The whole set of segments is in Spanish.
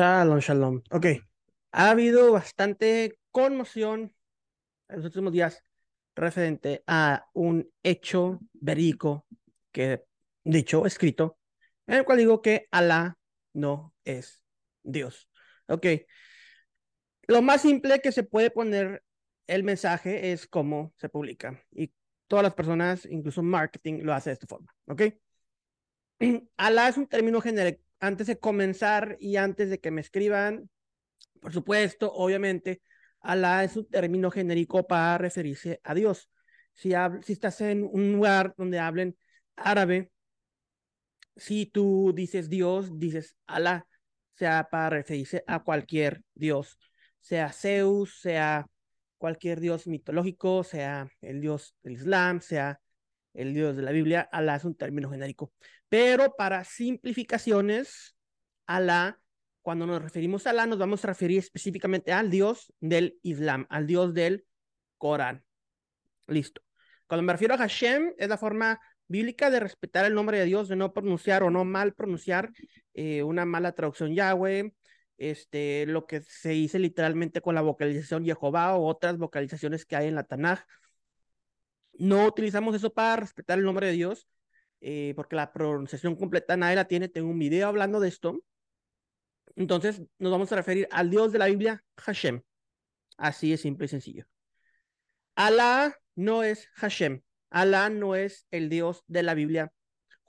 Shalom, shalom. Ok. Ha habido bastante conmoción en los últimos días referente a un hecho verídico que, dicho, escrito, en el cual digo que Alá no es Dios. Ok. Lo más simple que se puede poner el mensaje es cómo se publica. Y todas las personas, incluso marketing, lo hace de esta forma. Ok. Alá es un término genérico antes de comenzar y antes de que me escriban, por supuesto, obviamente, Alá es un término genérico para referirse a Dios. Si, si estás en un lugar donde hablen árabe, si tú dices Dios, dices Alá, sea para referirse a cualquier Dios, sea Zeus, sea cualquier Dios mitológico, sea el Dios del Islam, sea el Dios de la Biblia, Alá es un término genérico. Pero para simplificaciones, Alá, cuando nos referimos a Alá, nos vamos a referir específicamente al Dios del Islam, al Dios del Corán. Listo. Cuando me refiero a Hashem, es la forma bíblica de respetar el nombre de Dios, de no pronunciar o no mal pronunciar eh, una mala traducción Yahweh, este, lo que se dice literalmente con la vocalización Jehová o otras vocalizaciones que hay en la Tanaj. No utilizamos eso para respetar el nombre de Dios, eh, porque la pronunciación completa nadie la tiene. Tengo un video hablando de esto. Entonces nos vamos a referir al Dios de la Biblia, Hashem. Así es simple y sencillo. Alá no es Hashem. Alá no es el Dios de la Biblia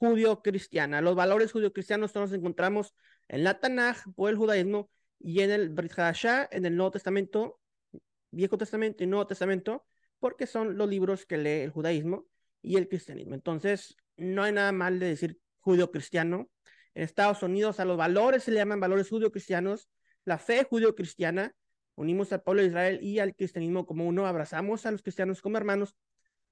judío-cristiana. Los valores judío-cristianos los encontramos en la Tanaj o el judaísmo y en el Brit en el Nuevo Testamento, Viejo Testamento y Nuevo Testamento, porque son los libros que lee el judaísmo y el cristianismo. Entonces, no hay nada mal de decir judío-cristiano. En Estados Unidos a los valores se le llaman valores judío-cristianos, la fe judío-cristiana, unimos al pueblo de Israel y al cristianismo como uno, abrazamos a los cristianos como hermanos.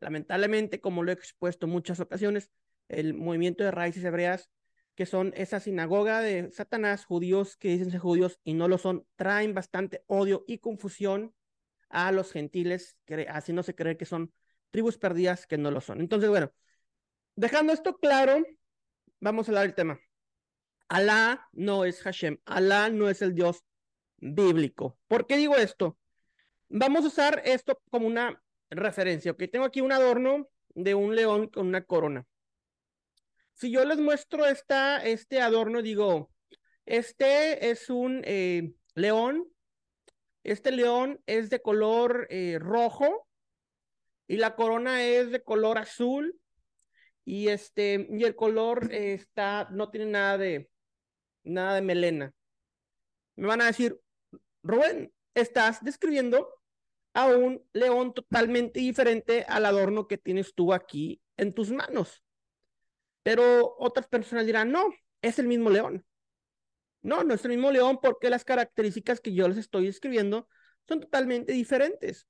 Lamentablemente, como lo he expuesto en muchas ocasiones, el movimiento de raíces hebreas, que son esa sinagoga de Satanás, judíos que dicen ser judíos y no lo son, traen bastante odio y confusión a los gentiles, así no se cree que son tribus perdidas que no lo son. Entonces, bueno, dejando esto claro, vamos a hablar del tema. Alá no es Hashem, Alá no es el Dios bíblico. ¿Por qué digo esto? Vamos a usar esto como una referencia, ok. Tengo aquí un adorno de un león con una corona. Si yo les muestro esta, este adorno, digo, este es un eh, león este león es de color eh, rojo y la corona es de color azul y este y el color está no tiene nada de nada de melena. Me van a decir, Rubén, estás describiendo a un león totalmente diferente al adorno que tienes tú aquí en tus manos. Pero otras personas dirán, no, es el mismo león. No, no es el mismo león porque las características que yo les estoy escribiendo son totalmente diferentes.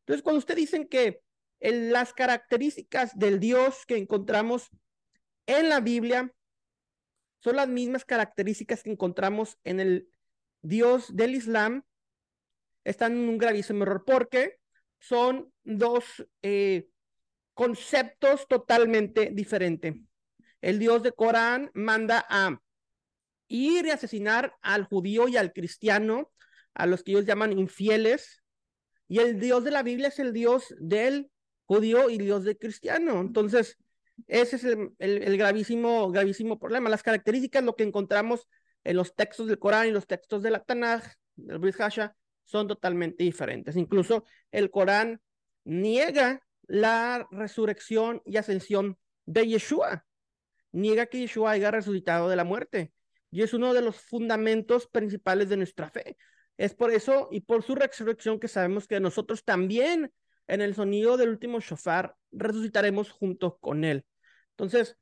Entonces, cuando ustedes dicen que las características del Dios que encontramos en la Biblia son las mismas características que encontramos en el Dios del Islam, están en un gravísimo error porque son dos eh, conceptos totalmente diferentes. El Dios de Corán manda a ir y asesinar al judío y al cristiano, a los que ellos llaman infieles, y el Dios de la Biblia es el Dios del judío y Dios del cristiano. Entonces, ese es el, gravísimo, gravísimo problema. Las características, lo que encontramos en los textos del Corán y los textos de la Tanaj, del Brit Hasha, son totalmente diferentes. Incluso el Corán niega la resurrección y ascensión de Yeshua. Niega que Yeshua haya resucitado de la muerte y es uno de los fundamentos principales de nuestra fe. Es por eso y por su resurrección que sabemos que nosotros también en el sonido del último shofar resucitaremos junto con él. Entonces,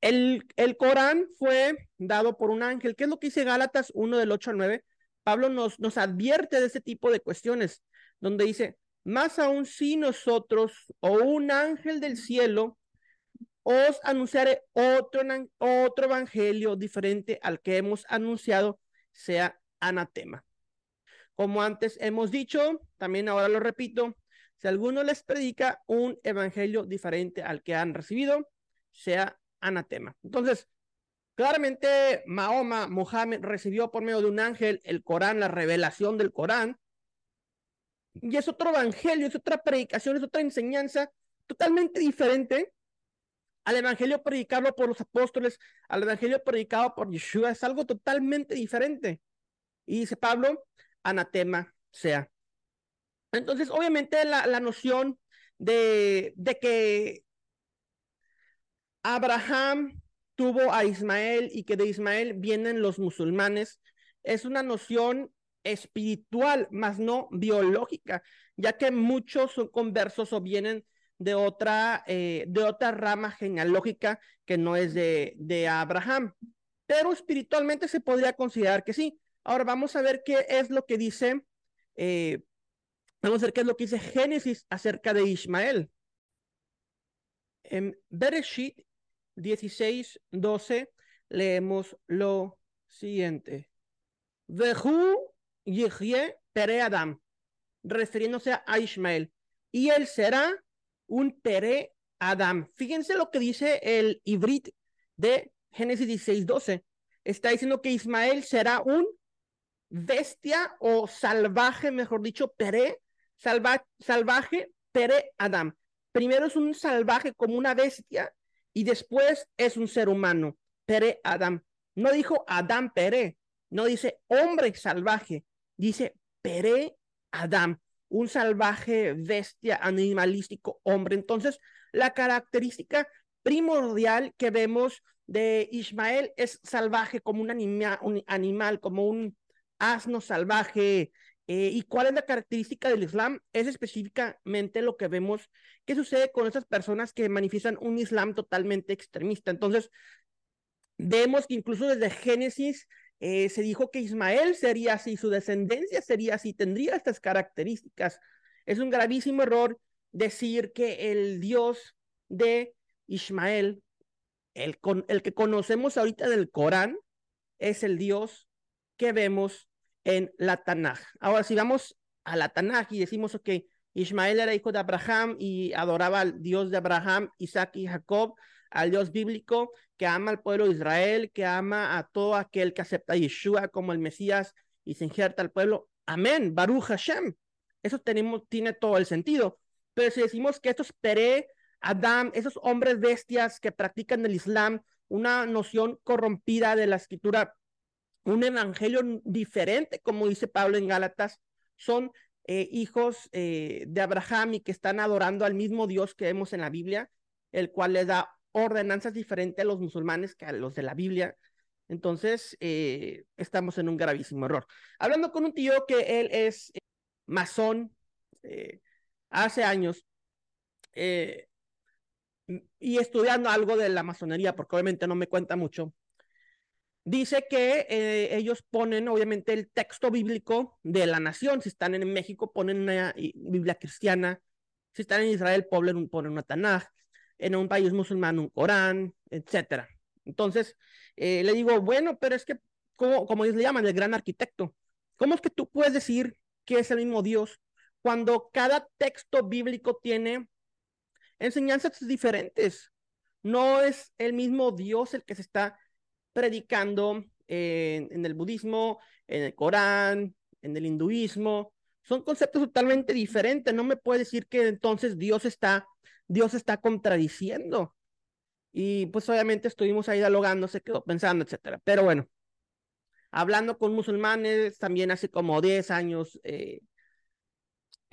el, el Corán fue dado por un ángel. ¿Qué es lo que dice Gálatas 1 del 8 al 9? Pablo nos, nos advierte de ese tipo de cuestiones, donde dice, más aún si nosotros o un ángel del cielo os anunciaré otro, otro evangelio diferente al que hemos anunciado, sea anatema. Como antes hemos dicho, también ahora lo repito, si alguno les predica un evangelio diferente al que han recibido, sea anatema. Entonces, Claramente Mahoma, Mohammed recibió por medio de un ángel el Corán, la revelación del Corán. Y es otro evangelio, es otra predicación, es otra enseñanza totalmente diferente al evangelio predicado por los apóstoles, al evangelio predicado por Yeshua, es algo totalmente diferente. Y dice Pablo, anatema sea. Entonces, obviamente, la, la noción de, de que Abraham tuvo a Ismael y que de Ismael vienen los musulmanes, es una noción espiritual, más no biológica, ya que muchos son conversos o vienen de otra, eh, de rama genealógica que no es de, de Abraham. Pero espiritualmente se podría considerar que sí. Ahora vamos a ver qué es lo que dice, eh, vamos a ver qué es lo que dice Génesis acerca de Ismael. En Bereshit 16, 12 leemos lo siguiente. Vehu Yihye Pere Adam, refiriéndose a Ismael, y él será un Pere Adam. Fíjense lo que dice el Ibrit de Génesis 16, 12. Está diciendo que Ismael será un bestia o salvaje, mejor dicho, Pere, salvaje, Pere Adam. Primero es un salvaje como una bestia y después es un ser humano, Pere Adam. No dijo Adam Pere, no dice hombre salvaje, dice Pere Adam un salvaje bestia animalístico hombre. Entonces, la característica primordial que vemos de Ismael es salvaje como un, un animal, como un asno salvaje. Eh, ¿Y cuál es la característica del Islam? Es específicamente lo que vemos que sucede con esas personas que manifiestan un Islam totalmente extremista. Entonces, vemos que incluso desde Génesis eh, se dijo que Ismael sería así, su descendencia sería así, tendría estas características. Es un gravísimo error decir que el Dios de Ismael, el, el que conocemos ahorita del Corán, es el Dios que vemos en la Tanaj. Ahora, si vamos a la Tanaj y decimos, que Ismael era hijo de Abraham y adoraba al Dios de Abraham, Isaac y Jacob, al Dios bíblico que ama al pueblo de Israel, que ama a todo aquel que acepta a Yeshua como el Mesías y se injerta al pueblo. Amén, Baruch Hashem. Eso tenemos, tiene todo el sentido. Pero si decimos que estos Pere, Adam, esos hombres bestias que practican el Islam, una noción corrompida de la escritura, un evangelio diferente, como dice Pablo en Gálatas, son eh, hijos eh, de Abraham y que están adorando al mismo Dios que vemos en la Biblia, el cual les da ordenanzas diferentes a los musulmanes que a los de la Biblia. Entonces, eh, estamos en un gravísimo error. Hablando con un tío que él es masón hace años y estudiando algo de la masonería, porque obviamente no me cuenta mucho, dice que ellos ponen obviamente el texto bíblico de la nación. Si están en México, ponen una Biblia cristiana. Si están en Israel, ponen, ponen una Tanaj en un país musulmán un Corán, etcétera. Entonces, eh, le digo, bueno, pero es que, como, como ellos le llaman, el gran arquitecto, ¿cómo es que tú puedes decir que es el mismo Dios cuando cada texto bíblico tiene enseñanzas diferentes? No es el mismo Dios el que se está predicando en, el budismo, en el Corán, en el hinduismo. Son conceptos totalmente diferentes. No me puede decir que entonces Dios está Dios está contradiciendo. Y pues obviamente estuvimos ahí dialogando, se quedó pensando, etcétera. Pero bueno, hablando con musulmanes también hace como 10 años, eh,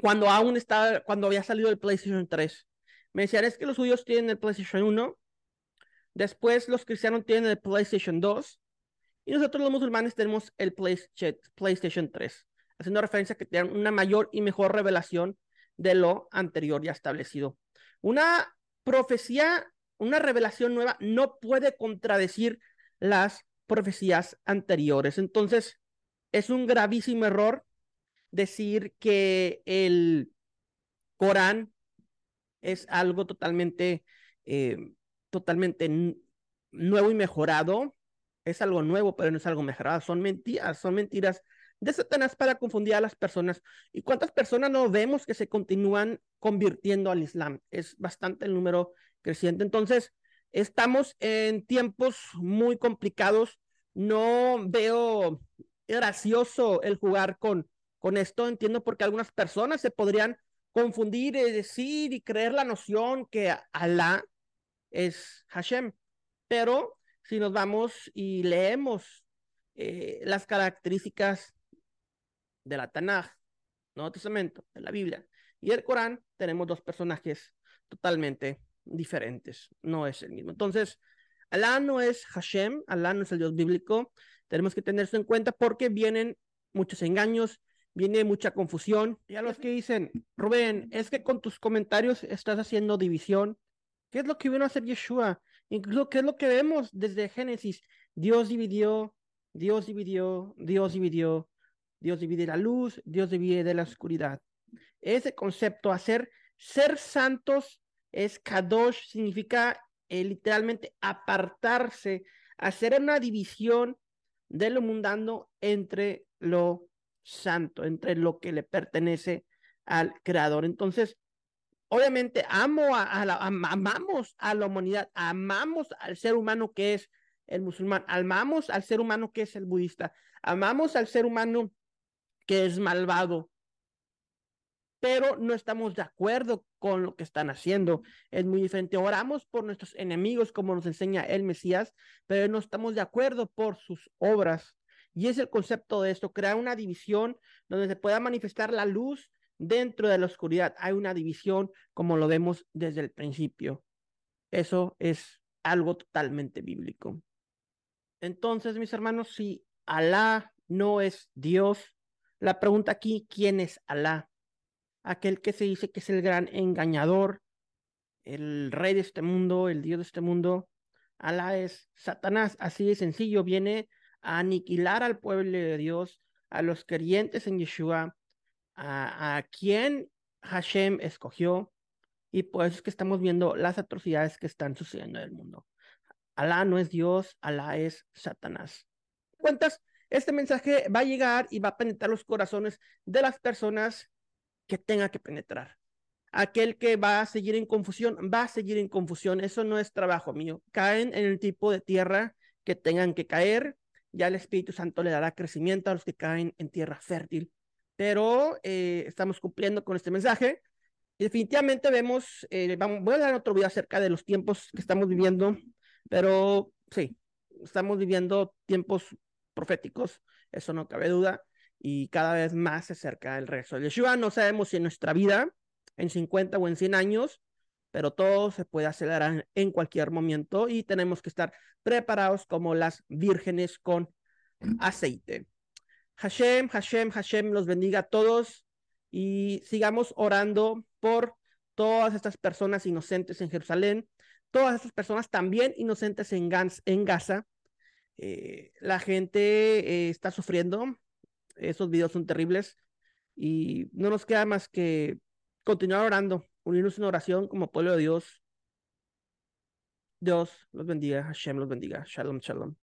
cuando aún estaba, cuando había salido el PlayStation 3, me decían, es que los judíos tienen el PlayStation 1, después los cristianos tienen el PlayStation 2, y nosotros los musulmanes tenemos el PlayStation 3, haciendo referencia a que tienen una mayor y mejor revelación de lo anterior ya establecido. Una profecía, una revelación nueva no puede contradecir las profecías anteriores. Entonces, es un gravísimo error decir que el Corán es algo totalmente, eh, totalmente nuevo y mejorado. Es algo nuevo, pero no es algo mejorado. Son mentiras, son mentiras de Satanás para confundir a las personas. ¿Y cuántas personas no vemos que se continúan convirtiendo al Islam? Es bastante el número creciente. Entonces, Estamos en tiempos muy complicados. No veo gracioso el jugar con, con esto. Entiendo porque algunas personas se podrían confundir y decir y creer la noción que Alá es Hashem. Pero si nos vamos y leemos eh, las características de la Tanaj, Nuevo Testamento, de la Biblia y el Corán, tenemos dos personajes totalmente diferentes. No es el mismo. Entonces, Alá no es Hashem, Alá no es el Dios bíblico. Tenemos que tener eso en cuenta porque vienen muchos engaños, viene mucha confusión. Y a los que dicen, Rubén, es que con tus comentarios estás haciendo división. ¿Qué es lo que vino a hacer Yeshua? Incluso, ¿qué es lo que vemos desde Génesis? Dios dividió, Dios dividió, Dios dividió, Dios divide la luz, Dios divide de la oscuridad. Ese concepto, hacer ser santos, es kadosh, significa eh, literalmente apartarse, hacer una división de lo mundano entre lo santo, entre lo que le pertenece al creador. Entonces, obviamente amo a, la, amamos a la humanidad, amamos al ser humano que es el musulmán, amamos al ser humano que es el budista, amamos al ser humano que es malvado, pero no estamos de acuerdo con lo que están haciendo. Es muy diferente. Oramos por nuestros enemigos, como nos enseña el Mesías, pero no estamos de acuerdo por sus obras. Y es el concepto de esto, crear una división donde se pueda manifestar la luz dentro de la oscuridad. Hay una división como lo vemos desde el principio. Eso es algo totalmente bíblico. Entonces, mis hermanos, si Alá no es Dios, la pregunta aquí, ¿quién es Alá? aquel que se dice que es el gran engañador, el rey de este mundo, el dios de este mundo. Alá es Satanás, así de sencillo, viene a aniquilar al pueblo de Dios, a los creyentes en Yeshua, a, a quien Hashem escogió, y por eso es que estamos viendo las atrocidades que están sucediendo en el mundo. Alá no es Dios, Alá es Satanás. ¿Cuentas? Este mensaje va a llegar y va a penetrar los corazones de las personas que tenga que penetrar. Aquel que va a seguir en confusión, va a seguir en confusión. Eso no es trabajo mío. Caen en el tipo de tierra que tengan que caer. Ya el Espíritu Santo le dará crecimiento a los que caen en tierra fértil. Pero eh, estamos cumpliendo con este mensaje. Definitivamente vemos, eh, vamos, voy a dar otro video acerca de los tiempos que estamos viviendo, pero sí, estamos viviendo tiempos proféticos, eso no cabe duda y cada vez más se acerca el regreso de Yeshua. No sabemos si en nuestra vida, en 50 o en 100 años, pero todo se puede acelerar en cualquier momento y tenemos que estar preparados como las vírgenes con aceite. Hashem, Hashem, Hashem los bendiga a todos y sigamos orando por todas estas personas inocentes en Jerusalén, todas estas personas también inocentes en, en Gaza. Eh, la gente eh, está sufriendo, esos videos son terribles y no nos queda más que continuar orando, unirnos en oración como pueblo de Dios. Dios los bendiga, Hashem los bendiga. Shalom, shalom.